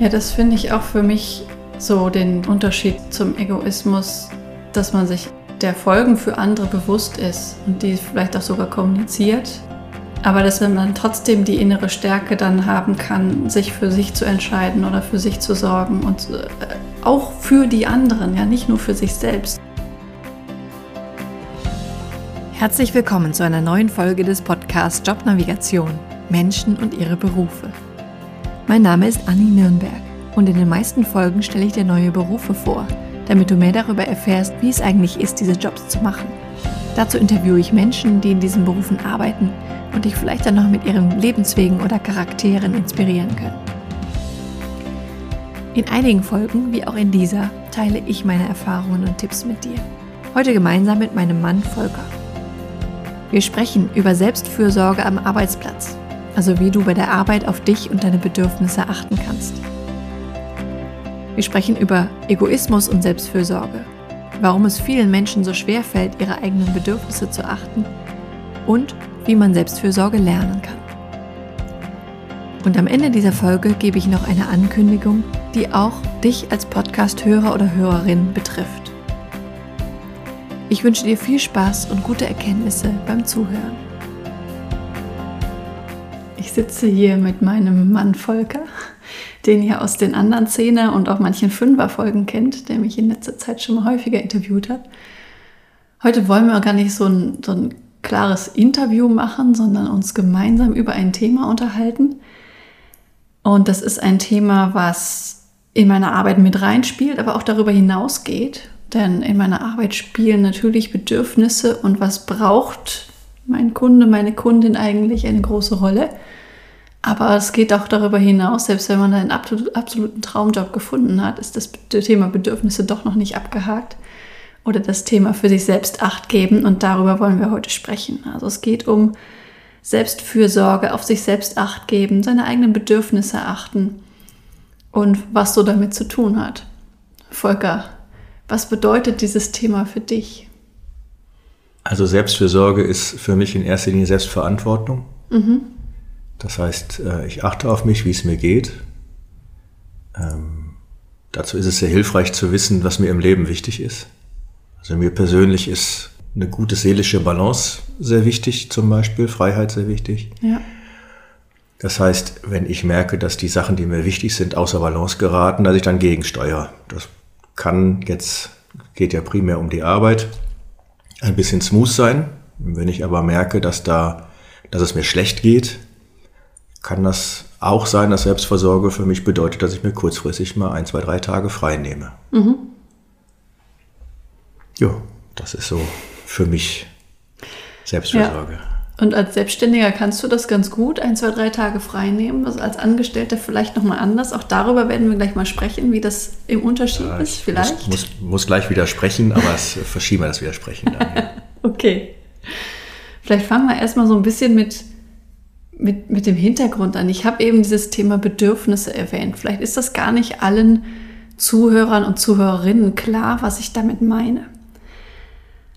Ja, das finde ich auch für mich so den Unterschied zum Egoismus, dass man sich der Folgen für andere bewusst ist und die vielleicht auch sogar kommuniziert. Aber dass man trotzdem die innere Stärke dann haben kann, sich für sich zu entscheiden oder für sich zu sorgen und äh, auch für die anderen, ja nicht nur für sich selbst. Herzlich willkommen zu einer neuen Folge des Podcasts Jobnavigation Menschen und ihre Berufe. Mein Name ist Anni Nürnberg und in den meisten Folgen stelle ich dir neue Berufe vor, damit du mehr darüber erfährst, wie es eigentlich ist, diese Jobs zu machen. Dazu interviewe ich Menschen, die in diesen Berufen arbeiten und dich vielleicht dann noch mit ihren Lebenswegen oder Charakteren inspirieren können. In einigen Folgen, wie auch in dieser, teile ich meine Erfahrungen und Tipps mit dir. Heute gemeinsam mit meinem Mann Volker. Wir sprechen über Selbstfürsorge am Arbeitsplatz, also wie du bei der Arbeit auf dich und deine Bedürfnisse achten kannst. Wir sprechen über Egoismus und Selbstfürsorge, warum es vielen Menschen so schwer fällt, ihre eigenen Bedürfnisse zu achten und wie man Selbstfürsorge lernen kann. Und am Ende dieser Folge gebe ich noch eine Ankündigung, die auch dich als Podcast-Hörer oder Hörerin betrifft. Ich wünsche dir viel Spaß und gute Erkenntnisse beim Zuhören. Ich sitze hier mit meinem Mann Volker, den ihr aus den anderen Zehner und auch manchen Fünfer-Folgen kennt, der mich in letzter Zeit schon häufiger interviewt hat. Heute wollen wir gar nicht so ein, so ein klares Interview machen, sondern uns gemeinsam über ein Thema unterhalten. Und das ist ein Thema, was in meine Arbeit mit reinspielt, aber auch darüber hinausgeht. Denn in meiner Arbeit spielen natürlich Bedürfnisse und was braucht mein Kunde, meine Kundin eigentlich eine große Rolle. Aber es geht auch darüber hinaus, selbst wenn man einen absoluten Traumjob gefunden hat, ist das Thema Bedürfnisse doch noch nicht abgehakt. Oder das Thema für sich selbst Acht geben. Und darüber wollen wir heute sprechen. Also es geht um Selbstfürsorge, auf sich selbst Acht geben, seine eigenen Bedürfnisse achten und was so damit zu tun hat. Volker, was bedeutet dieses Thema für dich? Also Selbstfürsorge ist für mich in erster Linie Selbstverantwortung. Mhm. Das heißt, äh, ich achte auf mich, wie es mir geht. Ähm, dazu ist es sehr hilfreich zu wissen, was mir im Leben wichtig ist. Also mir persönlich ist eine gute seelische Balance sehr wichtig, zum Beispiel Freiheit sehr wichtig. Ja. Das heißt, wenn ich merke, dass die Sachen, die mir wichtig sind, außer Balance geraten, dass ich dann gegensteuere. Das kann jetzt, geht ja primär um die Arbeit, ein bisschen smooth sein. Wenn ich aber merke, dass da, dass es mir schlecht geht, kann das auch sein, dass Selbstversorge für mich bedeutet, dass ich mir kurzfristig mal ein, zwei, drei Tage frei nehme. Mhm. Ja, das ist so für mich Selbstversorge. Ja. Und als Selbstständiger kannst du das ganz gut, ein, zwei, drei Tage frei nehmen. Also als Angestellter vielleicht nochmal anders. Auch darüber werden wir gleich mal sprechen, wie das im Unterschied ja, ist, vielleicht. Muss, muss, muss, gleich widersprechen, aber es verschieben wir das Widersprechen dann. Ja. okay. Vielleicht fangen wir erstmal so ein bisschen mit mit, mit dem Hintergrund an. Ich habe eben dieses Thema Bedürfnisse erwähnt. Vielleicht ist das gar nicht allen Zuhörern und Zuhörerinnen klar, was ich damit meine.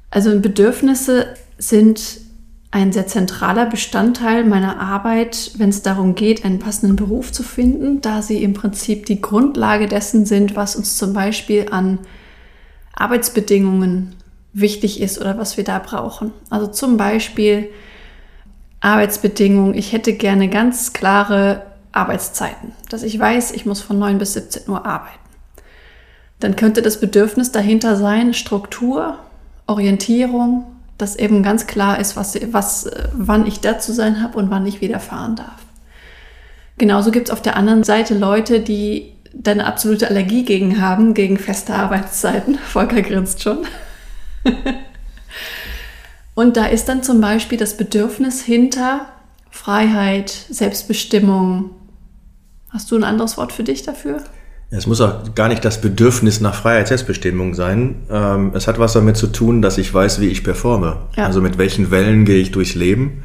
Also Bedürfnisse sind ein sehr zentraler Bestandteil meiner Arbeit, wenn es darum geht, einen passenden Beruf zu finden, da sie im Prinzip die Grundlage dessen sind, was uns zum Beispiel an Arbeitsbedingungen wichtig ist oder was wir da brauchen. Also zum Beispiel Arbeitsbedingungen. Ich hätte gerne ganz klare Arbeitszeiten, dass ich weiß, ich muss von 9 bis 17 Uhr arbeiten. Dann könnte das Bedürfnis dahinter sein, Struktur, Orientierung, dass eben ganz klar ist, was, was, wann ich da zu sein habe und wann ich wieder fahren darf. Genauso gibt es auf der anderen Seite Leute, die da eine absolute Allergie gegen haben, gegen feste Arbeitszeiten. Volker grinst schon. Und da ist dann zum Beispiel das Bedürfnis hinter Freiheit, Selbstbestimmung. Hast du ein anderes Wort für dich dafür? Es muss auch gar nicht das Bedürfnis nach Freiheit, Selbstbestimmung sein. Ähm, es hat was damit zu tun, dass ich weiß, wie ich performe. Ja. Also mit welchen Wellen gehe ich durchs Leben.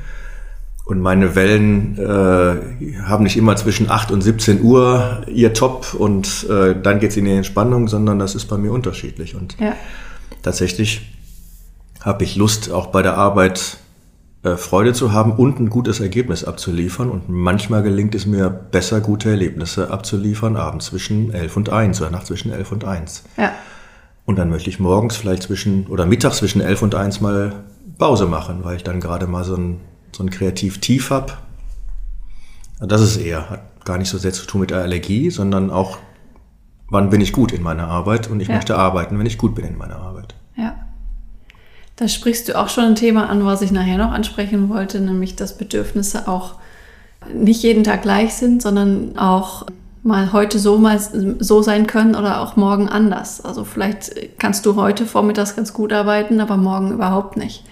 Und meine Wellen äh, haben nicht immer zwischen 8 und 17 Uhr ihr Top und äh, dann geht's in die Entspannung, sondern das ist bei mir unterschiedlich. Und ja. tatsächlich habe ich Lust, auch bei der Arbeit äh, Freude zu haben und ein gutes Ergebnis abzuliefern. Und manchmal gelingt es mir besser, gute Erlebnisse abzuliefern, abends zwischen 11 und 1 oder nachts zwischen 11 und 1. Ja. Und dann möchte ich morgens vielleicht zwischen, oder mittags zwischen 11 und 1 mal Pause machen, weil ich dann gerade mal so ein, so ein Kreativ-Tief habe. Das ist eher, hat gar nicht so sehr zu tun mit der Allergie, sondern auch, wann bin ich gut in meiner Arbeit und ich Ja. möchte arbeiten, wenn ich gut bin in meiner Arbeit. Da sprichst du auch schon ein Thema an, was ich nachher noch ansprechen wollte, nämlich dass Bedürfnisse auch nicht jeden Tag gleich sind, sondern auch mal heute so mal so sein können oder auch morgen anders. Also vielleicht kannst du heute vormittags ganz gut arbeiten, aber morgen überhaupt nicht.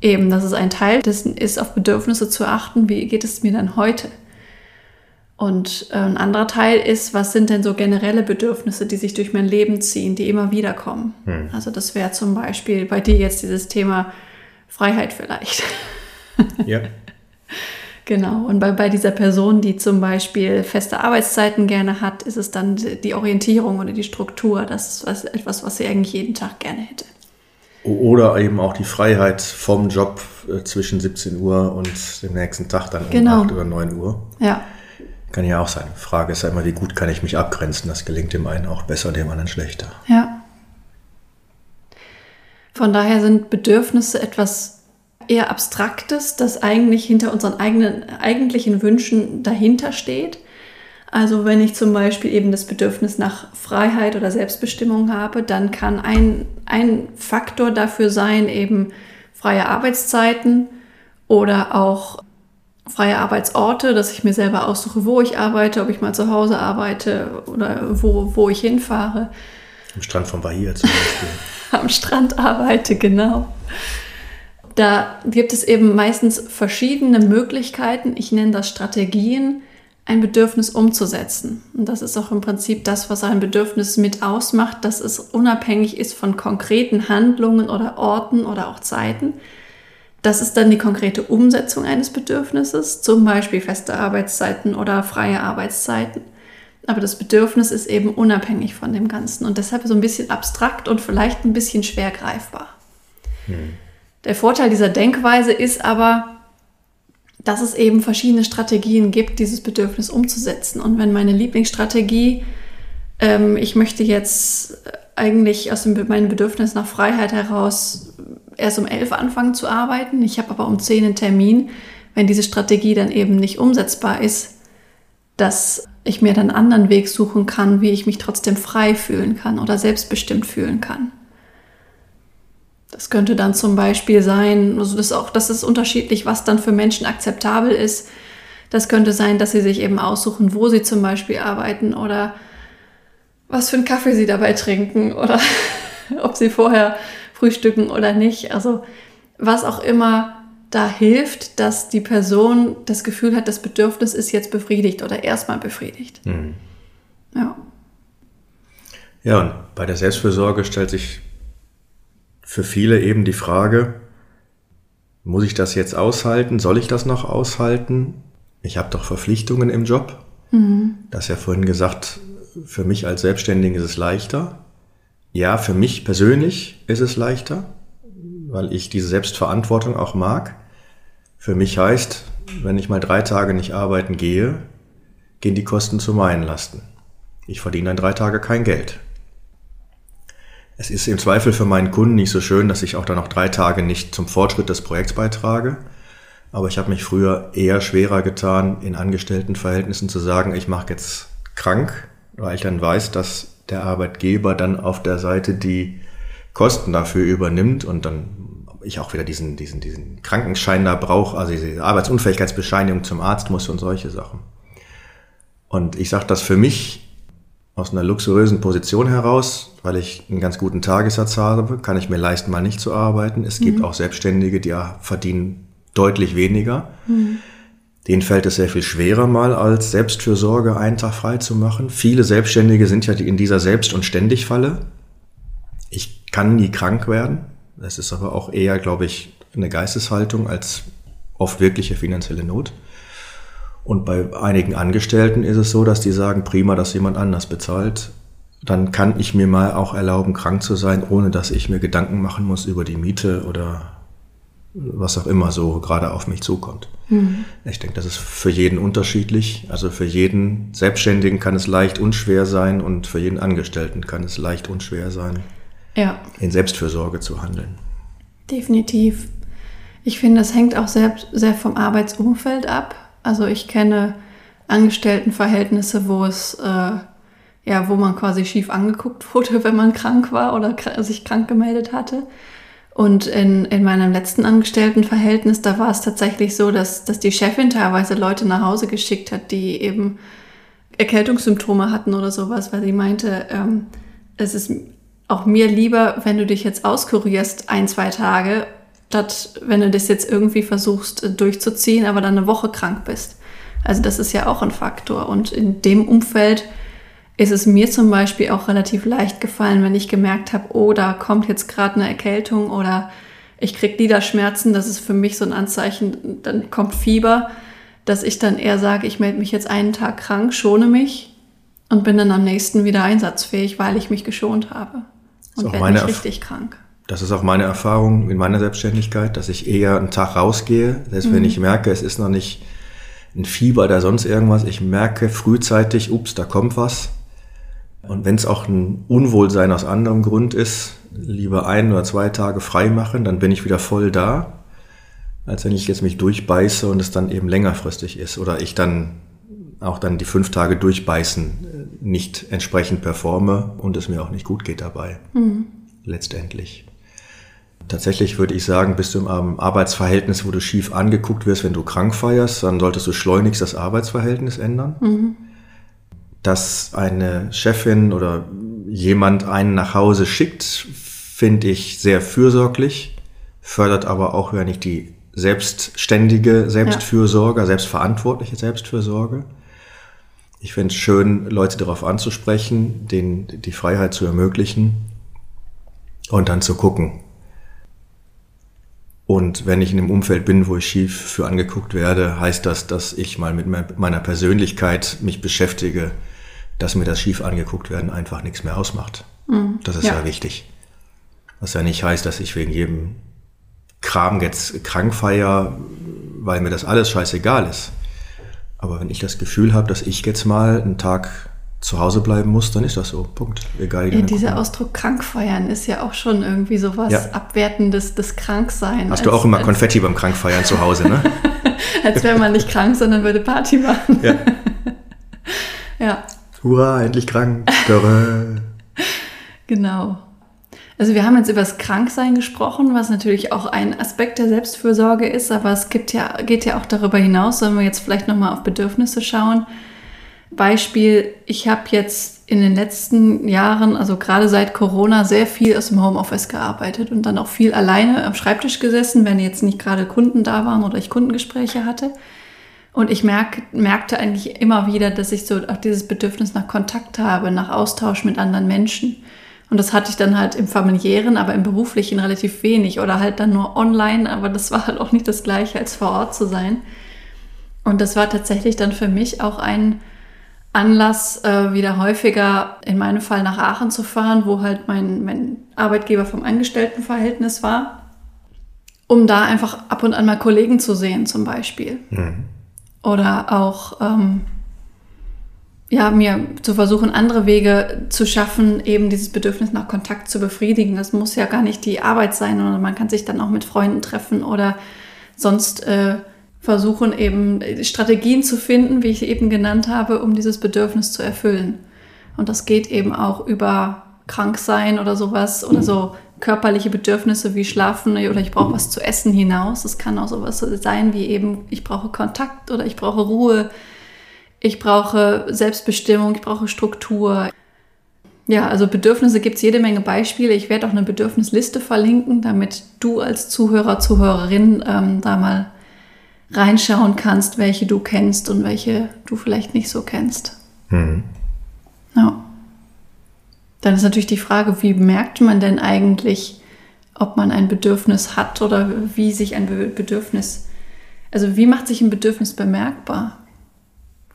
Eben, das ist ein Teil dessen ist, auf Bedürfnisse zu achten. Wie geht es mir dann heute? Und äh, ein anderer Teil ist, was sind denn so generelle Bedürfnisse, die sich durch mein Leben ziehen, die immer wieder kommen? Also das wäre zum Beispiel bei dir jetzt dieses Thema Freiheit vielleicht. Ja. genau. Und bei, bei dieser Person, die zum Beispiel feste Arbeitszeiten gerne hat, ist es dann die Orientierung oder die Struktur. Das ist was, etwas, was sie eigentlich jeden Tag gerne hätte. Oder eben auch die Freiheit vom Job äh, zwischen 17 Uhr und dem nächsten Tag dann um Genau. 8 oder 9 Uhr. Ja, Kann ja auch sein. Frage ist ja immer, wie gut kann ich mich abgrenzen? Das gelingt dem einen auch besser, dem anderen schlechter. ja. Von daher sind Bedürfnisse etwas eher Abstraktes, das eigentlich hinter unseren eigenen eigentlichen Wünschen dahinter steht. Also wenn ich zum Beispiel eben das Bedürfnis nach Freiheit oder Selbstbestimmung habe, dann kann ein, ein Faktor dafür sein, eben freie Arbeitszeiten oder auch freie Arbeitsorte, dass ich mir selber aussuche, wo ich arbeite, ob ich mal zu Hause arbeite oder wo, wo ich hinfahre Am Strand von Bahia zum Beispiel. am Strand arbeite, genau. Da gibt es eben meistens verschiedene Möglichkeiten, ich nenne das Strategien, ein Bedürfnis umzusetzen. Und das ist auch im Prinzip das, was ein Bedürfnis mit ausmacht, dass es unabhängig ist von konkreten Handlungen oder Orten oder auch Zeiten. Das ist dann die konkrete Umsetzung eines Bedürfnisses, zum Beispiel feste Arbeitszeiten oder freie Arbeitszeiten. Aber das Bedürfnis ist eben unabhängig von dem Ganzen und deshalb so ein bisschen abstrakt und vielleicht ein bisschen schwer greifbar. Der Vorteil dieser Denkweise ist aber, dass es eben verschiedene Strategien gibt, dieses Bedürfnis umzusetzen. Und wenn meine Lieblingsstrategie, ähm, ich möchte jetzt eigentlich aus dem, meinem Bedürfnis nach Freiheit heraus erst um elf anfangen zu arbeiten, ich habe aber um zehn einen Termin, wenn diese Strategie dann eben nicht umsetzbar ist, dass ich mir dann einen anderen Weg suchen kann, wie ich mich trotzdem frei fühlen kann oder selbstbestimmt fühlen kann. Das könnte dann zum Beispiel sein, also das auch, das ist unterschiedlich, was dann für Menschen akzeptabel ist. Das könnte sein, dass sie sich eben aussuchen, wo sie zum Beispiel arbeiten oder was für einen Kaffee sie dabei trinken oder ob sie vorher frühstücken oder nicht. Also was auch immer da hilft, dass die Person das Gefühl hat, das Bedürfnis ist jetzt befriedigt oder erstmal befriedigt. Ja. Ja, und bei der Selbstfürsorge stellt sich für viele eben die Frage, muss ich das jetzt aushalten? Soll ich das noch aushalten? Ich habe doch Verpflichtungen im Job. Das ist ja vorhin gesagt, für mich als Selbstständigen ist es leichter. Ja, für mich persönlich ist es leichter, weil ich diese Selbstverantwortung auch mag. Für mich heißt, wenn ich mal drei Tage nicht arbeiten gehe, gehen die Kosten zu meinen Lasten. Ich verdiene dann drei Tage kein Geld. Es ist im Zweifel für meinen Kunden nicht so schön, dass ich auch dann noch drei Tage nicht zum Fortschritt des Projekts beitrage. Aber ich habe mich früher eher schwerer getan, in Angestelltenverhältnissen zu sagen, ich mache jetzt krank, weil ich dann weiß, dass der Arbeitgeber dann auf der Seite die Kosten dafür übernimmt und dann ich auch wieder diesen, diesen, diesen Krankenschein da brauche, also diese Arbeitsunfähigkeitsbescheinigung zum Arzt muss und solche Sachen. Und ich sage das für mich aus einer luxuriösen Position heraus, weil ich einen ganz guten Tagessatz habe, kann ich mir leisten, mal nicht zu arbeiten. Es gibt auch Selbstständige, die verdienen deutlich weniger. Denen fällt es sehr viel schwerer, mal als Selbstfürsorge einen Tag frei zu machen. Viele Selbstständige sind ja in dieser Selbst- und Ständig-Falle. Ich kann nie krank werden. Das ist aber auch eher, glaube ich, eine Geisteshaltung als oft wirkliche finanzielle Not. Und bei einigen Angestellten ist es so, dass die sagen, prima, dass jemand anders bezahlt. Dann kann ich mir mal auch erlauben, krank zu sein, ohne dass ich mir Gedanken machen muss über die Miete oder was auch immer so gerade auf mich zukommt. Mhm. Ich denke, das ist für jeden unterschiedlich. Also für jeden Selbstständigen kann es leicht und schwer sein und für jeden Angestellten kann es leicht und schwer sein, ja. in Selbstfürsorge zu handeln. Definitiv. Ich finde, es hängt auch sehr, sehr vom Arbeitsumfeld ab. Also ich kenne Angestelltenverhältnisse, wo es äh, ja, wo man quasi schief angeguckt wurde, wenn man krank war oder sich krank gemeldet hatte. Und in, in meinem letzten Angestelltenverhältnis, da war es tatsächlich so, dass, dass die Chefin teilweise Leute nach Hause geschickt hat, die eben Erkältungssymptome hatten oder sowas, weil sie meinte, ähm, es ist auch mir lieber, wenn du dich jetzt auskurierst ein, zwei Tage, statt wenn du das jetzt irgendwie versuchst äh, durchzuziehen, aber dann eine Woche krank bist. Also das ist ja auch ein Faktor. Und in dem Umfeld ist es mir zum Beispiel auch relativ leicht gefallen, wenn ich gemerkt habe, oh, da kommt jetzt gerade eine Erkältung oder ich kriege Gliederschmerzen, das ist für mich so ein Anzeichen, dann kommt Fieber, dass ich dann eher sage, ich melde mich jetzt einen Tag krank, schone mich und bin dann am nächsten wieder einsatzfähig, weil ich mich geschont habe. Und werde nicht richtig krank. Das ist auch meine Erfahrung in meiner Selbstständigkeit, dass ich eher einen Tag rausgehe, selbst mhm. wenn ich merke, es ist noch nicht ein Fieber oder sonst irgendwas. Ich merke frühzeitig, ups, da kommt was und wenn es auch ein Unwohlsein aus anderem Grund ist, lieber ein oder zwei Tage frei machen, dann bin ich wieder voll da, als wenn ich jetzt mich durchbeiße und es dann eben längerfristig ist oder ich dann auch dann die fünf Tage durchbeißen äh, nicht entsprechend performe und es mir auch nicht gut geht dabei. Mhm. Letztendlich. Tatsächlich würde ich sagen, bist du im Arbeitsverhältnis, wo du schief angeguckt wirst, wenn du krank feierst, dann solltest du schleunigst das Arbeitsverhältnis ändern. Mhm dass eine Chefin oder jemand einen nach Hause schickt, finde ich sehr fürsorglich, fördert aber auch wenn ich die selbstständige Selbstfürsorge, ja. selbstverantwortliche Selbstfürsorge. Ich finde es schön, Leute darauf anzusprechen, denen die Freiheit zu ermöglichen und dann zu gucken. Und wenn ich in einem Umfeld bin, wo ich schief für angeguckt werde, heißt das, dass ich mal mit meiner Persönlichkeit mich beschäftige, dass mir das schief angeguckt werden einfach nichts mehr ausmacht. Mhm. Das ist ja. ja wichtig. Was ja nicht heißt, dass ich wegen jedem Kram jetzt krank feier, weil mir das alles scheißegal ist. Aber wenn ich das Gefühl habe, dass ich jetzt mal einen Tag zu Hause bleiben muss, dann ist das so. Punkt. Egal. Ja, dieser Ausdruck krank feiern ist ja auch schon irgendwie sowas ja. Abwertendes des Kranksein. Hast du auch immer Konfetti beim Krankfeiern zu Hause, ne? als wäre man nicht krank, sondern würde Party machen. Ja. ja. Hurra, endlich krank. genau. Also wir haben jetzt über das Kranksein gesprochen, was natürlich auch ein Aspekt der Selbstfürsorge ist, aber es gibt ja, geht ja auch darüber hinaus, wenn wir jetzt vielleicht nochmal auf Bedürfnisse schauen. Beispiel, ich habe jetzt in den letzten Jahren, also gerade seit Corona, sehr viel aus dem Homeoffice gearbeitet und dann auch viel alleine am Schreibtisch gesessen, wenn jetzt nicht gerade Kunden da waren oder ich Kundengespräche hatte. Und ich merk, merkte eigentlich immer wieder, dass ich so auch dieses Bedürfnis nach Kontakt habe, nach Austausch mit anderen Menschen. Und das hatte ich dann halt im familiären, aber im beruflichen relativ wenig oder halt dann nur online, aber das war halt auch nicht das gleiche, als vor Ort zu sein. Und das war tatsächlich dann für mich auch ein Anlass, äh, wieder häufiger in meinem Fall nach Aachen zu fahren, wo halt mein, mein Arbeitgeber vom Angestelltenverhältnis war, um da einfach ab und an mal Kollegen zu sehen zum Beispiel. Mhm. Oder auch, ähm, ja, mir zu versuchen, andere Wege zu schaffen, eben dieses Bedürfnis nach Kontakt zu befriedigen. Das muss ja gar nicht die Arbeit sein, sondern man kann sich dann auch mit Freunden treffen oder sonst äh, versuchen, eben Strategien zu finden, wie ich eben genannt habe, um dieses Bedürfnis zu erfüllen. Und das geht eben auch über Kranksein oder sowas oder so körperliche Bedürfnisse wie Schlafen oder ich brauche was zu essen hinaus. Es kann auch sowas sein wie eben, ich brauche Kontakt oder ich brauche Ruhe, ich brauche Selbstbestimmung, ich brauche Struktur. Ja, also Bedürfnisse gibt es jede Menge Beispiele. Ich werde auch eine Bedürfnisliste verlinken, damit du als Zuhörer, Zuhörerin ähm, da mal reinschauen kannst, welche du kennst und welche du vielleicht nicht so kennst. Mhm. Ja. Dann ist natürlich die Frage, wie merkt man denn eigentlich, ob man ein Bedürfnis hat oder wie sich ein Bedürfnis, also wie macht sich ein Bedürfnis bemerkbar?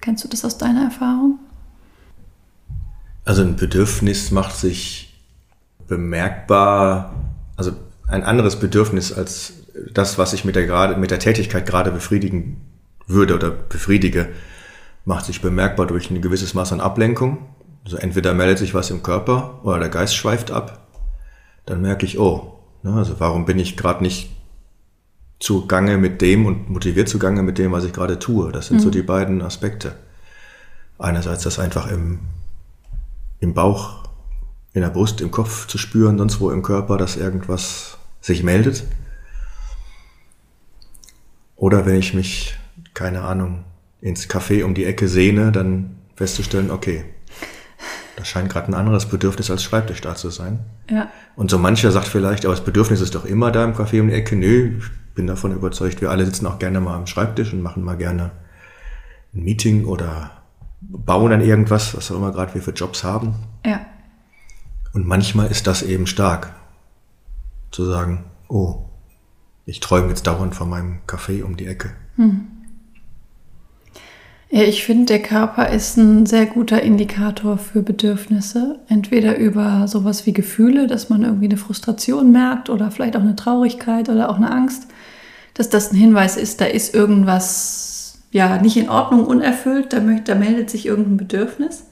Kennst du das aus deiner Erfahrung? Also ein Bedürfnis macht sich bemerkbar, also ein anderes Bedürfnis als das, was ich mit der, gerade, mit der Tätigkeit gerade befriedigen würde oder befriedige, macht sich bemerkbar durch ein gewisses Maß an Ablenkung. Also entweder meldet sich was im Körper oder der Geist schweift ab. Dann merke ich, oh, ne, also warum bin ich gerade nicht zugange mit dem und motiviert zugange mit dem, was ich gerade tue. Das sind mhm. so die beiden Aspekte. Einerseits das einfach im, im Bauch, in der Brust, im Kopf zu spüren, sonst wo im Körper, dass irgendwas sich meldet. Oder wenn ich mich, keine Ahnung, ins Café um die Ecke sehne, dann festzustellen, okay, da scheint gerade ein anderes Bedürfnis als Schreibtisch da zu sein. Ja. Und so mancher sagt vielleicht, aber das Bedürfnis ist doch immer da im Café um die Ecke. Nö, ich bin davon überzeugt, wir alle sitzen auch gerne mal am Schreibtisch und machen mal gerne ein Meeting oder bauen an irgendwas, was auch immer gerade wir für Jobs haben. Ja. Und manchmal ist das eben stark, zu sagen, oh, ich träume jetzt dauernd von meinem Café um die Ecke. Hm. Ja, ich finde, der Körper ist ein sehr guter Indikator für Bedürfnisse. Entweder über sowas wie Gefühle, dass man irgendwie eine Frustration merkt oder vielleicht auch eine Traurigkeit oder auch eine Angst, dass das ein Hinweis ist, da ist irgendwas ja nicht in Ordnung, unerfüllt, da, da meldet sich irgendein Bedürfnis.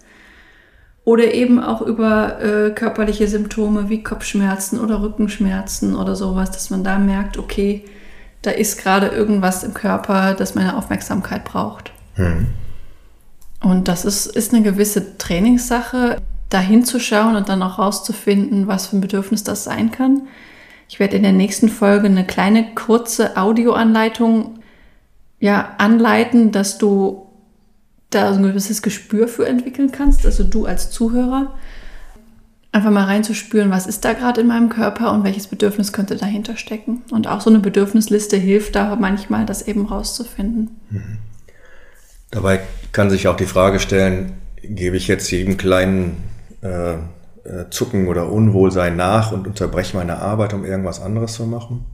Oder eben auch über äh, körperliche Symptome wie Kopfschmerzen oder Rückenschmerzen oder sowas, dass man da merkt, okay, da ist gerade irgendwas im Körper, das meine Aufmerksamkeit braucht. Mhm. Und das ist, ist eine gewisse Trainingssache, da hinzuschauen und dann auch rauszufinden, was für ein Bedürfnis das sein kann. Ich werde in der nächsten Folge eine kleine kurze Audioanleitung ja, anleiten, dass du da so ein gewisses Gespür für entwickeln kannst, also du als Zuhörer, einfach mal reinzuspüren, was ist da gerade in meinem Körper und welches Bedürfnis könnte dahinter stecken. Und auch so eine Bedürfnisliste hilft da manchmal, das eben rauszufinden. Mhm. Dabei kann sich auch die Frage stellen, gebe ich jetzt jedem kleinen äh, äh, Zucken oder Unwohlsein nach und unterbreche meine Arbeit, um irgendwas anderes zu machen?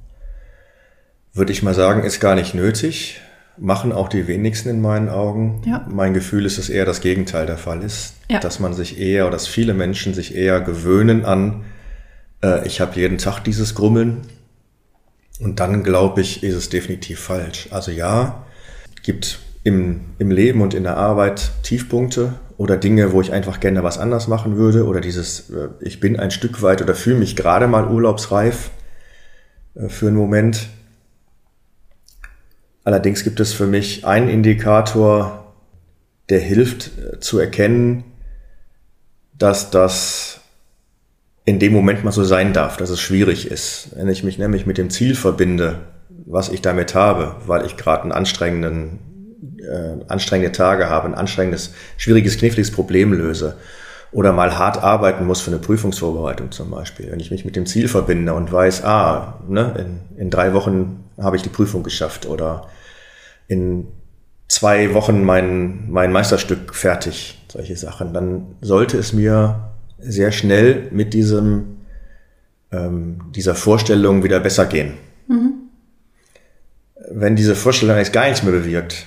Würde ich mal sagen, ist gar nicht nötig. Machen auch die wenigsten in meinen Augen. Ja. Mein Gefühl ist, dass eher das Gegenteil der Fall ist. Ja. Dass man sich eher, oder dass viele Menschen sich eher gewöhnen an, äh, ich habe jeden Tag dieses Grummeln. Und dann, glaube ich, ist es definitiv falsch. Also ja, gibt im, im Leben und in der Arbeit Tiefpunkte oder Dinge, wo ich einfach gerne was anders machen würde oder dieses, äh, ich bin ein Stück weit oder fühle mich gerade mal urlaubsreif äh, für einen Moment. Allerdings gibt es für mich einen Indikator, der hilft äh, zu erkennen, dass das in dem Moment mal so sein darf, dass es schwierig ist. Wenn ich mich nämlich mit dem Ziel verbinde, was ich damit habe, weil ich gerade einen anstrengenden äh, anstrengende Tage habe, ein anstrengendes, schwieriges, kniffliges Problem löse oder mal hart arbeiten muss für eine Prüfungsvorbereitung zum Beispiel. Wenn ich mich mit dem Ziel verbinde und weiß, ah, ne, in, in drei Wochen habe ich die Prüfung geschafft oder in zwei Wochen mein, mein Meisterstück fertig, solche Sachen, dann sollte es mir sehr schnell mit diesem, ähm, dieser Vorstellung wieder besser gehen. Mhm. Wenn diese Vorstellung jetzt gar nichts mehr bewirkt,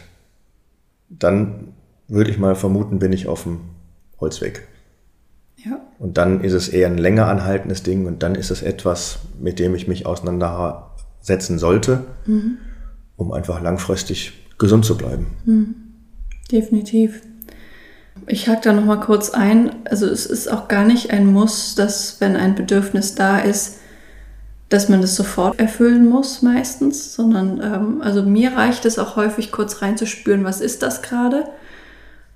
dann würde ich mal vermuten, bin ich auf dem Holzweg. Ja. Und dann ist es eher ein länger anhaltendes Ding und dann ist es etwas, mit dem ich mich auseinandersetzen sollte, mhm. um einfach langfristig gesund zu bleiben. Mhm. Definitiv. Ich hake da nochmal kurz ein. Also es ist auch gar nicht ein Muss, dass wenn ein Bedürfnis da ist, dass man das sofort erfüllen muss meistens, sondern ähm, also mir reicht es auch häufig kurz reinzuspüren, was ist das gerade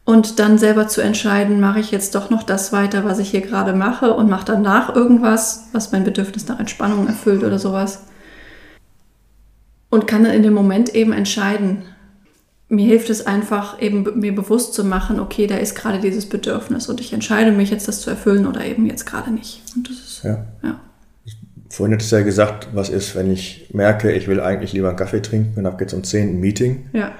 und dann selber zu entscheiden, mache ich jetzt doch noch das weiter, was ich hier gerade mache und mache danach irgendwas, was mein Bedürfnis nach Entspannung erfüllt oder sowas. Und kann dann in dem Moment eben entscheiden. Mir hilft es einfach, eben mir bewusst zu machen, okay, da ist gerade dieses Bedürfnis und ich entscheide mich jetzt, das zu erfüllen oder eben jetzt gerade nicht. Und das ist, ja. ja. Vorhin hättest du ja gesagt, was ist, wenn ich merke, ich will eigentlich lieber einen Kaffee trinken und habe jetzt um 10 ein Meeting. Ja.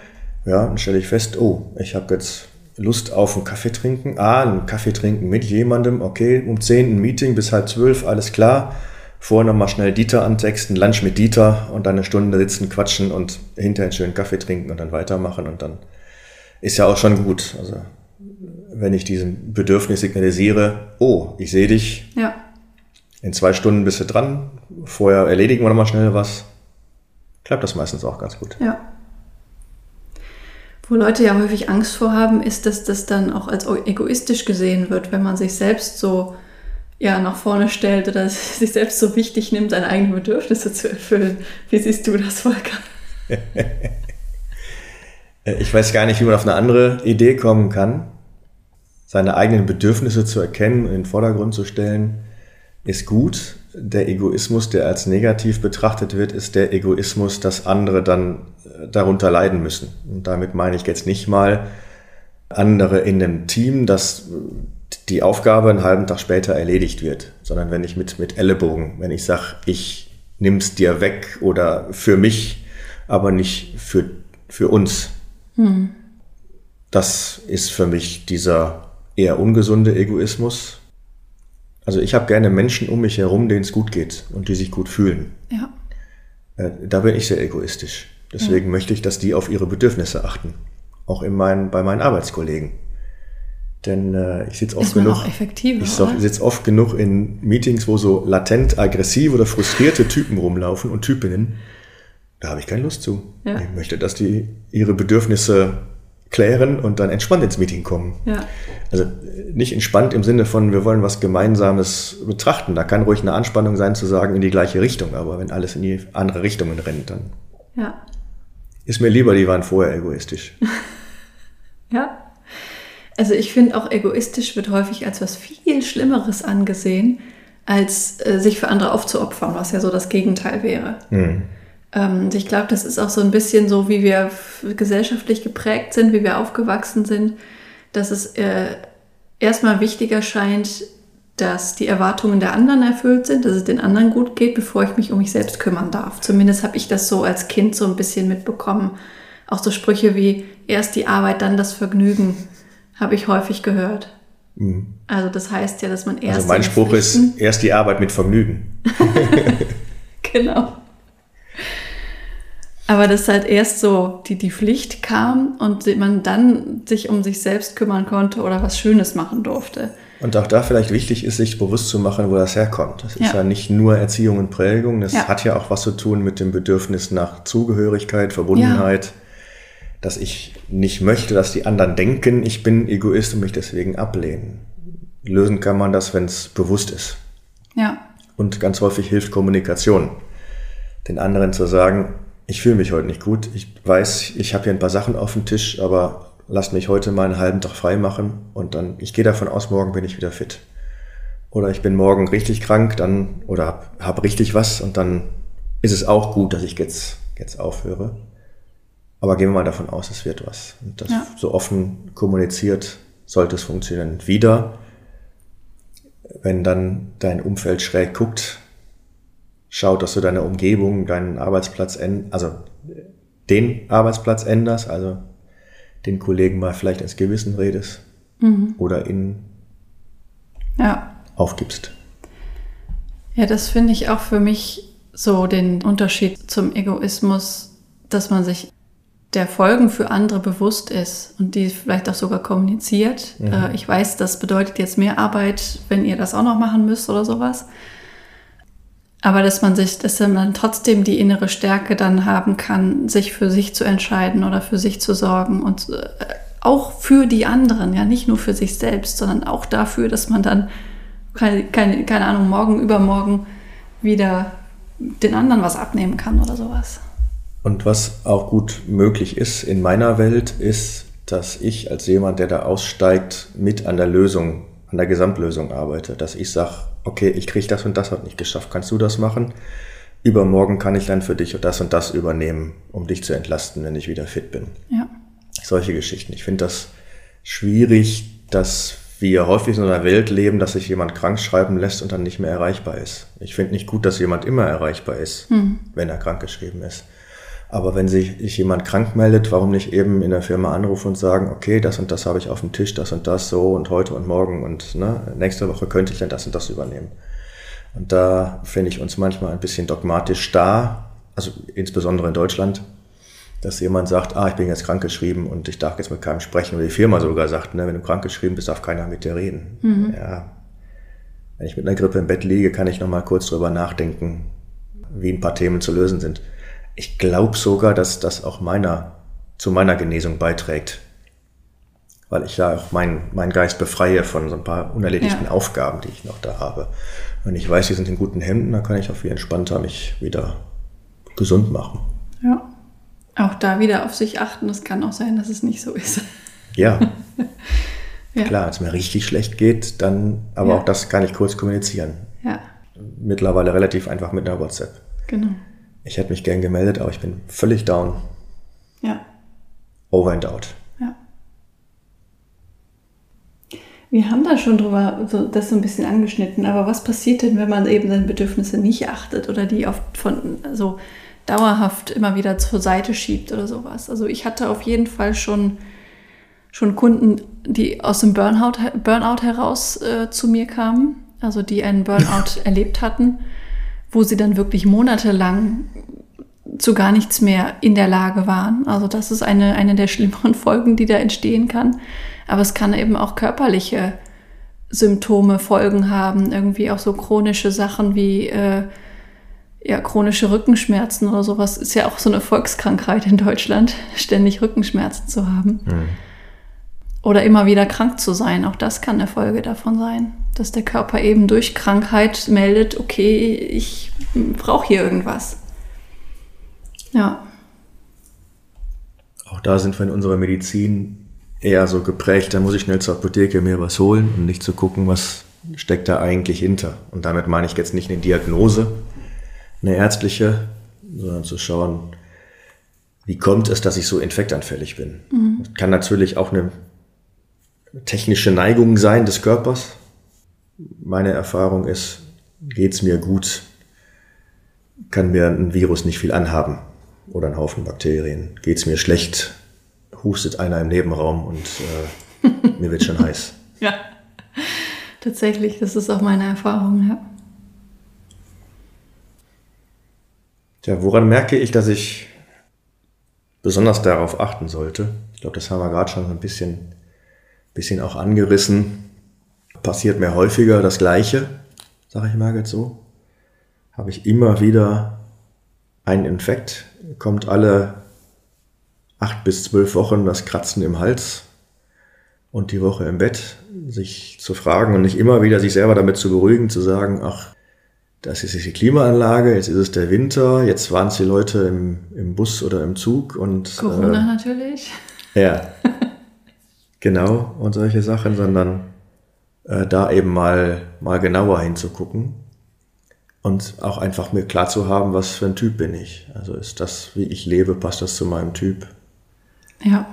Ja, dann stelle ich fest, oh, ich habe jetzt Lust auf einen Kaffee trinken. Ah, einen Kaffee trinken mit jemandem. Okay, um 10 ein Meeting bis halb zwölf, alles klar. Vorher nochmal schnell Dieter antexten, Lunch mit Dieter und dann eine Stunde sitzen, quatschen und hinterher einen schönen Kaffee trinken und dann weitermachen und dann ist ja auch schon gut. Also, wenn ich diesem Bedürfnis signalisiere, oh, ich sehe dich. Ja in zwei Stunden bist du dran, vorher erledigen wir nochmal schnell was, klappt das meistens auch ganz gut. Ja. Wo Leute ja häufig Angst vor haben, ist, dass das dann auch als egoistisch gesehen wird, wenn man sich selbst so ja, nach vorne stellt oder sich selbst so wichtig nimmt, seine eigenen Bedürfnisse zu erfüllen. Wie siehst du das, Volker? ich weiß gar nicht, wie man auf eine andere Idee kommen kann. Seine eigenen Bedürfnisse zu erkennen und in den Vordergrund zu stellen, ist gut. Der Egoismus, der als negativ betrachtet wird, ist der Egoismus, dass andere dann äh, darunter leiden müssen. Und damit meine ich jetzt nicht mal andere in dem Team, dass die Aufgabe einen halben Tag später erledigt wird, sondern wenn ich mit, mit Ellenbogen, wenn ich sage, ich nimm's dir weg oder für mich, aber nicht für, für uns. Hm. Das ist für mich dieser eher ungesunde Egoismus. Also ich habe gerne Menschen um mich herum, denen es gut geht und die sich gut fühlen. Ja. Äh, da bin ich sehr egoistisch. Deswegen ja. möchte ich, dass die auf ihre Bedürfnisse achten. Auch in mein, bei meinen Arbeitskollegen. Denn äh, ich sitze oft genug. ich sitze oft genug in Meetings, wo so latent aggressive oder frustrierte Typen rumlaufen und Typinnen. Da habe ich keine Lust zu. Ja. Ich möchte, dass die ihre Bedürfnisse klären und dann entspannt ins Meeting kommen. Ja. Also nicht entspannt im Sinne von, wir wollen was Gemeinsames betrachten. Da kann ruhig eine Anspannung sein zu sagen in die gleiche Richtung, aber wenn alles in die andere Richtungen rennt, dann ja. ist mir lieber, die waren vorher egoistisch. ja. Also ich finde auch egoistisch wird häufig als was viel Schlimmeres angesehen, als äh, sich für andere aufzuopfern, was ja so das Gegenteil wäre. Mhm. Ähm, ich glaube, das ist auch so ein bisschen so, wie wir gesellschaftlich geprägt sind, wie wir aufgewachsen sind, dass es äh, erstmal wichtiger scheint, dass die Erwartungen der anderen erfüllt sind, dass es den anderen gut geht, bevor ich mich um mich selbst kümmern darf. Zumindest habe ich das so als Kind so ein bisschen mitbekommen. Auch so Sprüche wie erst die Arbeit, dann das Vergnügen habe ich häufig gehört. Mhm. Also das heißt ja, dass man erst. Also mein Spruch ist erst die Arbeit mit Vergnügen. genau. Aber dass halt erst so die, die Pflicht kam und man dann sich um sich selbst kümmern konnte oder was Schönes machen durfte. Und auch da vielleicht wichtig ist, sich bewusst zu machen, wo das herkommt. Das ist ja, ja nicht nur Erziehung und Prägung, das ja. hat ja auch was zu tun mit dem Bedürfnis nach Zugehörigkeit, Verbundenheit. Ja dass ich nicht möchte, dass die anderen denken, ich bin Egoist und mich deswegen ablehnen. Lösen kann man das, wenn es bewusst ist. Ja. Und ganz häufig hilft Kommunikation. Den anderen zu sagen, ich fühle mich heute nicht gut, ich weiß, ich habe hier ein paar Sachen auf dem Tisch, aber lasst mich heute mal einen halben Tag frei machen und dann, ich gehe davon aus, morgen bin ich wieder fit. Oder ich bin morgen richtig krank, dann, oder hab, hab richtig was und dann ist es auch gut, dass ich jetzt, jetzt aufhöre. Aber gehen wir mal davon aus, es wird was. Und das ja. so offen kommuniziert, sollte es funktionieren. Wieder, wenn dann dein Umfeld schräg guckt, schaut, dass du deine Umgebung, deinen Arbeitsplatz, also den Arbeitsplatz änderst, also den Kollegen mal vielleicht ins Gewissen redest mhm. oder ihn ja. aufgibst. Ja, das finde ich auch für mich so den Unterschied zum Egoismus, dass man sich der Folgen für andere bewusst ist und die vielleicht auch sogar kommuniziert. Mhm. Äh, ich weiß, das bedeutet jetzt mehr Arbeit, wenn ihr das auch noch machen müsst oder sowas. Aber dass man sich, dass man trotzdem die innere Stärke dann haben kann, sich für sich zu entscheiden oder für sich zu sorgen und äh, auch für die anderen, ja, nicht nur für sich selbst, sondern auch dafür, dass man dann, keine, keine, keine Ahnung, morgen, übermorgen wieder den anderen was abnehmen kann oder sowas. Und was auch gut möglich ist in meiner Welt, ist, dass ich als jemand, der da aussteigt, mit an der Lösung, an der Gesamtlösung arbeite. Dass ich sage, okay, ich kriege das und das hat nicht geschafft, kannst du das machen? Übermorgen kann ich dann für dich das und das übernehmen, um dich zu entlasten, wenn ich wieder fit bin. Ja. Solche Geschichten. Ich finde das schwierig, dass wir häufig in einer Welt leben, dass sich jemand krank schreiben lässt und dann nicht mehr erreichbar ist. Ich finde nicht gut, dass jemand immer erreichbar ist, hm. wenn er krank geschrieben ist. Aber wenn sich jemand krank meldet, warum nicht eben in der Firma anrufen und sagen, okay, das und das habe ich auf dem Tisch, das und das so und heute und morgen und ne, nächste Woche könnte ich dann das und das übernehmen. Und da finde ich uns manchmal ein bisschen dogmatisch da, also insbesondere in Deutschland, dass jemand sagt, ah, ich bin jetzt krankgeschrieben und ich darf jetzt mit keinem sprechen. Oder die Firma sogar sagt, ne, wenn du krankgeschrieben bist, darf keiner mit dir reden. Mhm. Ja. Wenn ich mit einer Grippe im Bett liege, kann ich noch mal kurz drüber nachdenken, wie ein paar Themen zu lösen sind. Ich glaube sogar, dass das auch meiner, zu meiner Genesung beiträgt. Weil ich ja auch meinen mein Geist befreie von so ein paar unerledigten ja. Aufgaben, die ich noch da habe. Wenn ich weiß, die sind in guten Händen, dann kann ich auch viel entspannter mich wieder gesund machen. Ja. Auch da wieder auf sich achten. Es kann auch sein, dass es nicht so ist. Ja. ja. Klar, wenn es mir richtig schlecht geht, dann, aber ja. auch das kann ich kurz kommunizieren. Ja. Mittlerweile relativ einfach mit einer WhatsApp. Genau. Ich hätte mich gern gemeldet, aber ich bin völlig down. Ja. Over and out. Ja. Wir haben da schon drüber so, das so ein bisschen angeschnitten, aber was passiert denn, wenn man eben seine Bedürfnisse nicht achtet oder die oft von so also dauerhaft immer wieder zur Seite schiebt oder sowas? Also ich hatte auf jeden Fall schon, schon Kunden, die aus dem Burnout, Burnout heraus äh, zu mir kamen, also die einen Burnout erlebt hatten wo sie dann wirklich monatelang zu gar nichts mehr in der Lage waren. Also das ist eine, eine der schlimmeren Folgen, die da entstehen kann. Aber es kann eben auch körperliche Symptome, Folgen haben. Irgendwie auch so chronische Sachen wie äh, ja, chronische Rückenschmerzen oder sowas. Ist ja auch so eine Volkskrankheit in Deutschland, ständig Rückenschmerzen zu haben. Mhm. Oder immer wieder krank zu sein. Auch das kann eine Folge davon sein dass der Körper eben durch Krankheit meldet, okay, ich brauche hier irgendwas. Ja. Auch da sind wir in unserer Medizin eher so geprägt, da muss ich schnell zur Apotheke mir was holen und nicht zu gucken, was steckt da eigentlich hinter. Und damit meine ich jetzt nicht eine Diagnose, eine ärztliche, sondern zu schauen, wie kommt es, dass ich so infektanfällig bin. Mhm. Das kann natürlich auch eine technische Neigung sein des Körpers, meine Erfahrung ist, geht's mir gut, kann mir ein Virus nicht viel anhaben oder ein Haufen Bakterien. Geht's mir schlecht, hustet einer im Nebenraum und äh, mir wird schon heiß. Ja, tatsächlich, das ist auch meine Erfahrung, ja. Tja, woran merke ich, dass ich besonders darauf achten sollte? Ich glaube, das haben wir gerade schon so ein bisschen, bisschen auch angerissen passiert mir häufiger das Gleiche, sage ich mal jetzt so. Habe ich immer wieder einen Infekt, kommt alle acht bis zwölf Wochen das Kratzen im Hals und die Woche im Bett, sich zu fragen und nicht immer wieder sich selber damit zu beruhigen, zu sagen, ach, das ist jetzt die Klimaanlage, jetzt ist es der Winter, jetzt waren es die Leute im, im Bus oder im Zug und Corona äh, natürlich. Ja, genau und solche Sachen, sondern äh, da eben mal, mal genauer hinzugucken und auch einfach mir klar zu haben, was für ein Typ bin ich. Also ist das, wie ich lebe, passt das zu meinem Typ? Ja.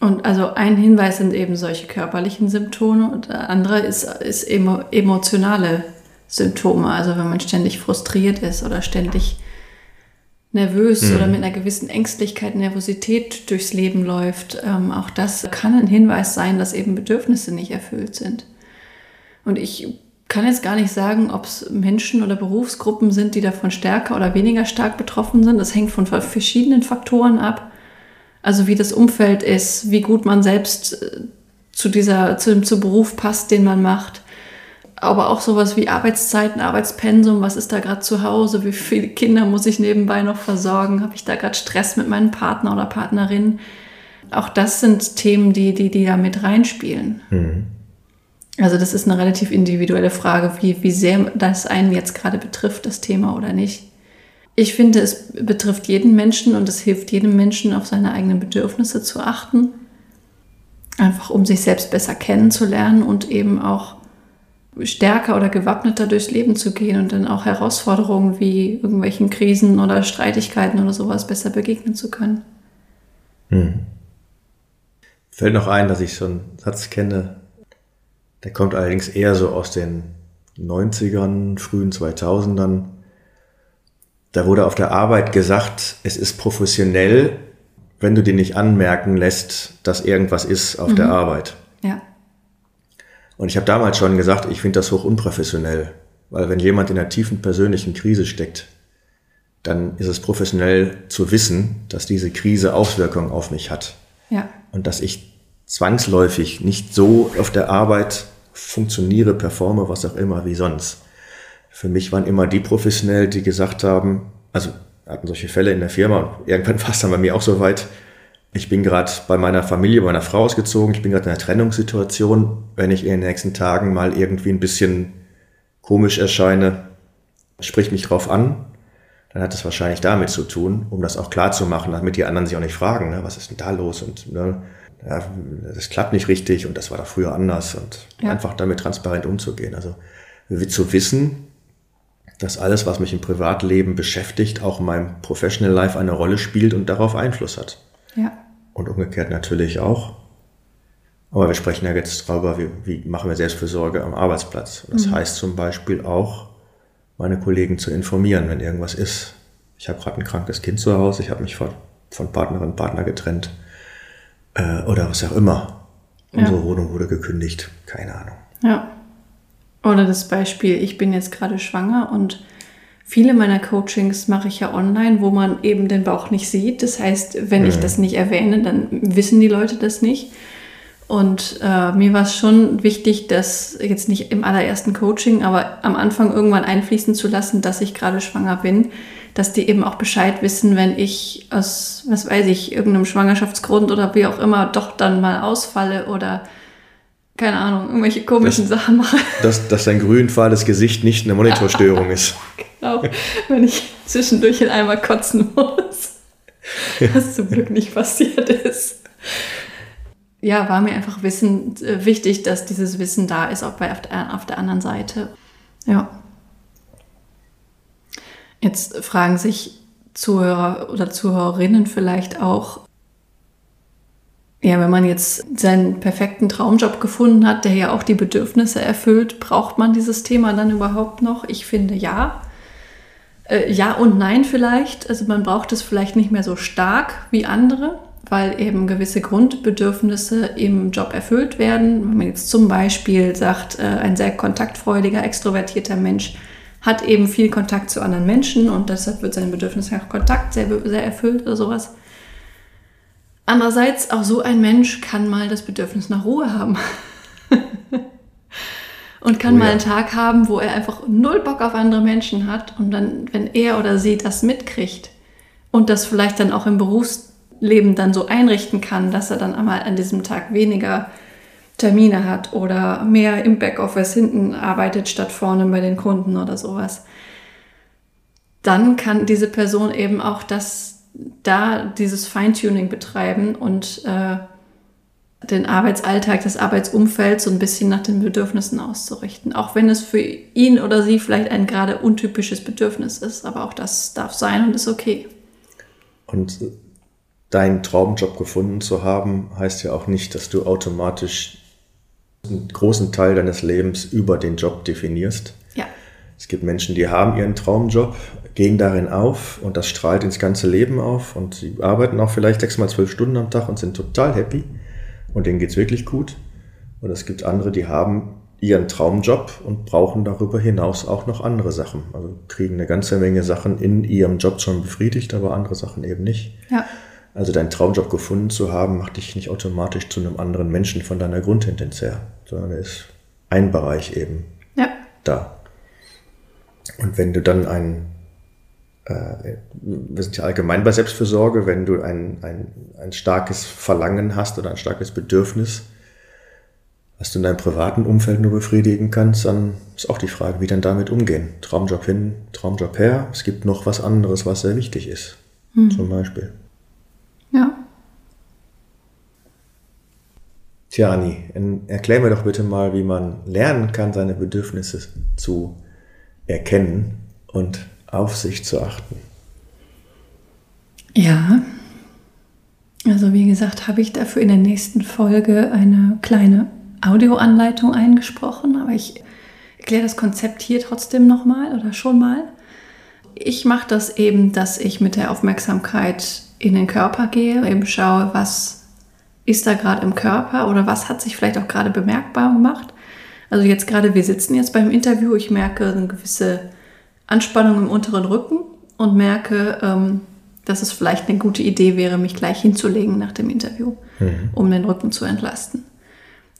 Und also ein Hinweis sind eben solche körperlichen Symptome und der andere ist, ist emo, emotionale Symptome. Also wenn man ständig frustriert ist oder ständig nervös mhm. oder mit einer gewissen Ängstlichkeit, Nervosität durchs Leben läuft, ähm, auch das kann ein Hinweis sein, dass eben Bedürfnisse nicht erfüllt sind. Und ich kann jetzt gar nicht sagen, ob es Menschen oder Berufsgruppen sind, die davon stärker oder weniger stark betroffen sind. Das hängt von verschiedenen Faktoren ab. Also wie das Umfeld ist, wie gut man selbst äh, zu dieser, zu dem zu Beruf passt, den man macht aber auch sowas wie Arbeitszeiten, Arbeitspensum, was ist da gerade zu Hause, wie viele Kinder muss ich nebenbei noch versorgen, habe ich da gerade Stress mit meinem Partner oder Partnerin. Auch das sind Themen, die, die, die da mit reinspielen. Mhm. Also das ist eine relativ individuelle Frage, wie, wie sehr das einen jetzt gerade betrifft, das Thema oder nicht. Ich finde, es betrifft jeden Menschen und es hilft jedem Menschen, auf seine eigenen Bedürfnisse zu achten. Einfach um sich selbst besser kennenzulernen und eben auch stärker oder gewappneter durchs Leben zu gehen und dann auch Herausforderungen wie irgendwelchen Krisen oder Streitigkeiten oder sowas besser begegnen zu können. Hm. Fällt noch ein, dass ich so einen Satz kenne, der kommt allerdings eher so aus den 90ern, frühen 2000ern. Da wurde auf der Arbeit gesagt, es ist professionell, wenn du dir nicht anmerken lässt, dass irgendwas ist auf mhm. der Arbeit. Und ich habe damals schon gesagt, ich finde das hoch unprofessionell, weil wenn jemand in einer tiefen persönlichen Krise steckt, dann ist es professionell zu wissen, dass diese Krise Auswirkungen auf mich hat. Ja. Und dass ich zwangsläufig nicht so auf der Arbeit funktioniere, performe, was auch immer, wie sonst. für mich waren immer die professionell, die gesagt haben, also hatten solche Fälle in der Firma und irgendwann war es dann bei mir auch so weit, ich bin gerade bei meiner Familie, bei meiner Frau ausgezogen, ich bin gerade in einer Trennungssituation. Wenn ich in den nächsten Tagen mal irgendwie ein bisschen komisch erscheine, spricht mich drauf an, dann hat es wahrscheinlich damit zu tun, um das auch klar zu machen, damit die anderen sich auch nicht fragen, ne, was ist denn da los und ne, ja, das klappt nicht richtig und das war doch früher anders und ja. einfach damit transparent umzugehen. Also zu wissen, dass alles, was mich im Privatleben beschäftigt, auch in meinem Professional Life eine Rolle spielt und darauf Einfluss hat. Ja und umgekehrt natürlich auch. Aber wir sprechen ja jetzt darüber, wie, wie machen wir Selbstfürsorge am Arbeitsplatz. das mhm. heißt zum Beispiel auch, meine Kollegen zu informieren, wenn irgendwas ist. Ich habe gerade ein krankes Kind zu Hause, ich habe mich von, von Partnerin und Partner getrennt äh, oder was auch immer. Unsere ja. Wohnung wurde gekündigt, keine Ahnung. Ja. Oder das Beispiel, ich bin jetzt gerade schwanger und Viele meiner Coachings mache ich ja online, wo man eben den Bauch nicht sieht. Das heißt, wenn mhm. ich das nicht erwähne, dann wissen die Leute das nicht. Und äh, mir war es schon wichtig, das jetzt nicht im allerersten Coaching, aber am Anfang irgendwann einfließen zu lassen, dass ich gerade schwanger bin, dass die eben auch Bescheid wissen, wenn ich aus, was weiß ich, irgendeinem Schwangerschaftsgrund oder wie auch immer doch dann mal ausfalle oder keine Ahnung, irgendwelche komischen das, Sachen mache. Dass, dass dein grünfahles Gesicht nicht eine Monitorstörung ist. Genau, wenn ich zwischendurch in einmal kotzen muss. Was zum Glück nicht passiert ist. Ja, war mir einfach wissen, äh, wichtig, dass dieses Wissen da ist, auch bei auf der, auf der anderen Seite. Ja. Jetzt fragen sich Zuhörer oder Zuhörerinnen vielleicht auch, ja, wenn man jetzt seinen perfekten Traumjob gefunden hat, der ja auch die Bedürfnisse erfüllt, braucht man dieses Thema dann überhaupt noch? Ich finde ja. Äh, ja und nein vielleicht. Also man braucht es vielleicht nicht mehr so stark wie andere, weil eben gewisse Grundbedürfnisse im Job erfüllt werden. Wenn man jetzt zum Beispiel sagt, äh, ein sehr kontaktfreudiger, extrovertierter Mensch hat eben viel Kontakt zu anderen Menschen und deshalb wird sein Bedürfnis nach Kontakt sehr, sehr erfüllt oder sowas Andererseits, auch so ein Mensch kann mal das Bedürfnis nach Ruhe haben. und kann oh ja. mal einen Tag haben, wo er einfach null Bock auf andere Menschen hat. Und dann, wenn er oder sie das mitkriegt und das vielleicht dann auch im Berufsleben dann so einrichten kann, dass er dann einmal an diesem Tag weniger Termine hat oder mehr im Backoffice hinten arbeitet statt vorne bei den Kunden oder sowas, dann kann diese Person eben auch das da dieses Feintuning betreiben und äh, den Arbeitsalltag, das Arbeitsumfeld so ein bisschen nach den Bedürfnissen auszurichten. Auch wenn es für ihn oder sie vielleicht ein gerade untypisches Bedürfnis ist, aber auch das darf sein und ist okay. Und deinen Traumjob gefunden zu haben, heißt ja auch nicht, dass du automatisch einen großen Teil deines Lebens über den Job definierst. Ja. Es gibt Menschen, die haben ihren Traumjob, gehen darin auf und das strahlt ins ganze Leben auf und sie arbeiten auch vielleicht sechs mal zwölf Stunden am Tag und sind total happy und denen geht's wirklich gut. Und es gibt andere, die haben ihren Traumjob und brauchen darüber hinaus auch noch andere Sachen. Also kriegen eine ganze Menge Sachen in ihrem Job schon befriedigt, aber andere Sachen eben nicht. Ja. Also deinen Traumjob gefunden zu haben, macht dich nicht automatisch zu einem anderen Menschen von deiner Grundtendenz her, sondern er ist ein Bereich eben ja. da. Und wenn du dann einen wir sind ja allgemein bei Selbstfürsorge, wenn du ein, ein, ein starkes Verlangen hast oder ein starkes Bedürfnis, was du in deinem privaten Umfeld nur befriedigen kannst, dann ist auch die Frage, wie dann damit umgehen. Traumjob hin, Traumjob her. Es gibt noch was anderes, was sehr wichtig ist. Hm. Zum Beispiel. Ja. Tja, Anni, erklär mir doch bitte mal, wie man lernen kann, seine Bedürfnisse zu erkennen und auf sich zu achten. Ja, also wie gesagt, habe ich dafür in der nächsten Folge eine kleine Audioanleitung eingesprochen, aber ich erkläre das Konzept hier trotzdem nochmal oder schon mal. Ich mache das eben, dass ich mit der Aufmerksamkeit in den Körper gehe, eben schaue, was ist da gerade im Körper oder was hat sich vielleicht auch gerade bemerkbar gemacht. Also jetzt gerade, wir sitzen jetzt beim Interview, ich merke eine gewisse Anspannung im unteren Rücken und merke, ähm, dass es vielleicht eine gute Idee wäre, mich gleich hinzulegen nach dem Interview, mhm. um den Rücken zu entlasten.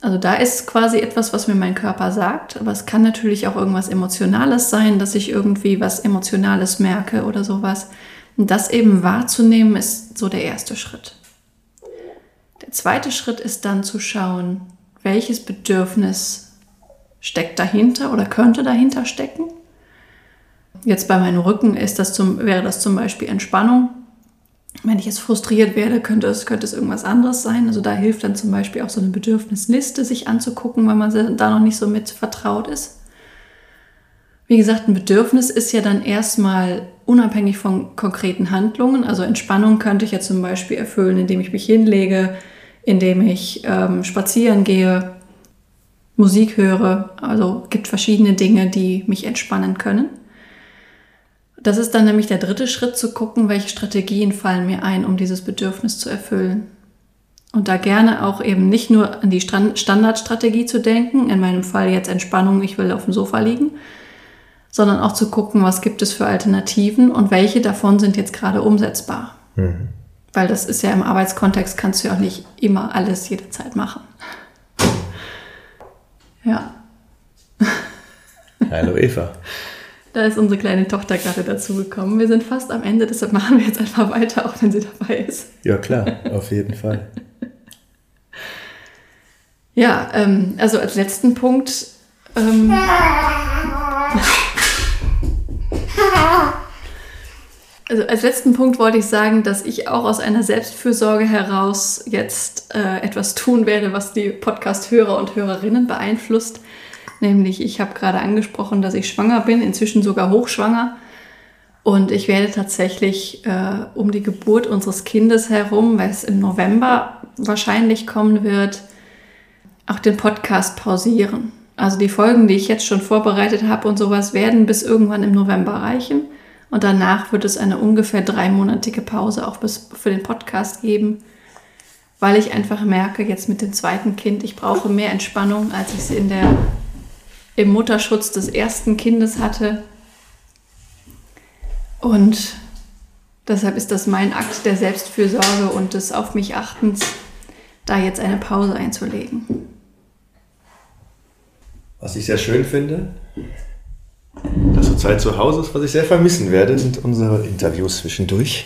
Also da ist quasi etwas, was mir mein Körper sagt, aber es kann natürlich auch irgendwas Emotionales sein, dass ich irgendwie was Emotionales merke oder sowas. Und das eben wahrzunehmen, ist so der erste Schritt. Der zweite Schritt ist dann zu schauen, welches Bedürfnis steckt dahinter oder könnte dahinter stecken. Jetzt bei meinem Rücken ist das zum, wäre das zum Beispiel Entspannung. Wenn ich jetzt frustriert werde, könnte es, könnte es irgendwas anderes sein. Also da hilft dann zum Beispiel auch so eine Bedürfnisliste sich anzugucken, wenn man da noch nicht so mit vertraut ist. Wie gesagt, ein Bedürfnis ist ja dann erstmal unabhängig von konkreten Handlungen. Also Entspannung könnte ich ja zum Beispiel erfüllen, indem ich mich hinlege, indem ich ähm, spazieren gehe, Musik höre. Also gibt verschiedene Dinge, die mich entspannen können. Das ist dann nämlich der dritte Schritt zu gucken, welche Strategien fallen mir ein, um dieses Bedürfnis zu erfüllen. Und da gerne auch eben nicht nur an die Standardstrategie zu denken, in meinem Fall jetzt Entspannung, ich will auf dem Sofa liegen, sondern auch zu gucken, was gibt es für Alternativen und welche davon sind jetzt gerade umsetzbar. Mhm. Weil das ist ja im Arbeitskontext, kannst du ja auch nicht immer alles jederzeit machen. Ja. Hallo Eva. Da ist unsere kleine Tochter gerade dazugekommen. Wir sind fast am Ende, deshalb machen wir jetzt einfach weiter, auch wenn sie dabei ist. Ja, klar, auf jeden Fall. Ja, ähm, also als letzten Punkt. Ähm, also als letzten Punkt wollte ich sagen, dass ich auch aus einer Selbstfürsorge heraus jetzt äh, etwas tun werde, was die Podcast-Hörer und Hörerinnen beeinflusst. Nämlich, ich habe gerade angesprochen, dass ich schwanger bin, inzwischen sogar hochschwanger. Und ich werde tatsächlich äh, um die Geburt unseres Kindes herum, weil es im November wahrscheinlich kommen wird, auch den Podcast pausieren. Also die Folgen, die ich jetzt schon vorbereitet habe und sowas, werden bis irgendwann im November reichen. Und danach wird es eine ungefähr dreimonatige Pause auch bis für den Podcast geben, weil ich einfach merke, jetzt mit dem zweiten Kind, ich brauche mehr Entspannung, als ich sie in der im Mutterschutz des ersten Kindes hatte. Und deshalb ist das mein Akt der Selbstfürsorge und des Auf mich Achtens, da jetzt eine Pause einzulegen. Was ich sehr schön finde, dass zur Zeit zu Hause ist, was ich sehr vermissen werde, sind unsere Interviews zwischendurch.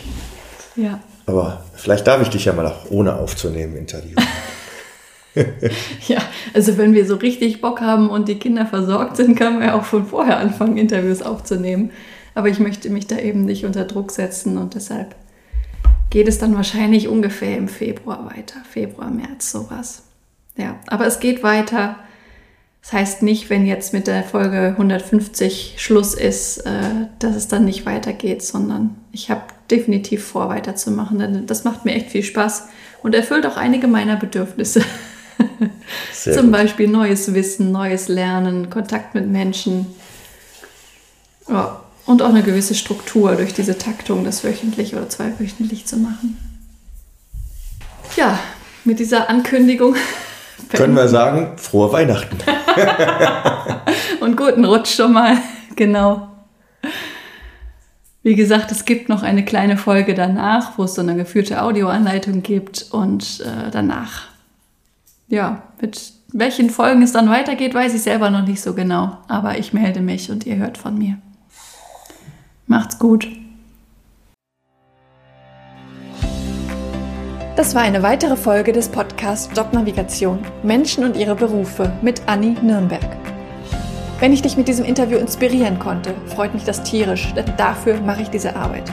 Ja. Aber vielleicht darf ich dich ja mal auch ohne aufzunehmen interviewen. ja, also wenn wir so richtig Bock haben und die Kinder versorgt sind, können wir auch von vorher anfangen, Interviews aufzunehmen. Aber ich möchte mich da eben nicht unter Druck setzen und deshalb geht es dann wahrscheinlich ungefähr im Februar weiter. Februar, März, sowas. Ja, aber es geht weiter. Das heißt nicht, wenn jetzt mit der Folge 150 Schluss ist, äh, dass es dann nicht weitergeht, sondern ich habe definitiv vor, weiterzumachen. Denn das macht mir echt viel Spaß und erfüllt auch einige meiner Bedürfnisse. Zum gut. Beispiel neues Wissen, neues Lernen, Kontakt mit Menschen. Ja, und auch eine gewisse Struktur durch diese Taktung, das wöchentlich oder zweiwöchentlich zu machen. Ja, mit dieser Ankündigung können wir sagen, frohe Weihnachten. und guten Rutsch schon mal, genau. Wie gesagt, es gibt noch eine kleine Folge danach, wo es so eine geführte Audioanleitung gibt und äh, danach ja, mit welchen Folgen es dann weitergeht, weiß ich selber noch nicht so genau. Aber ich melde mich und ihr hört von mir. Macht's gut. Das war eine weitere Folge des Podcasts Jobnavigation Menschen und ihre Berufe mit Anni Nürnberg. Wenn ich dich mit diesem Interview inspirieren konnte, freut mich das tierisch, denn dafür mache ich diese Arbeit.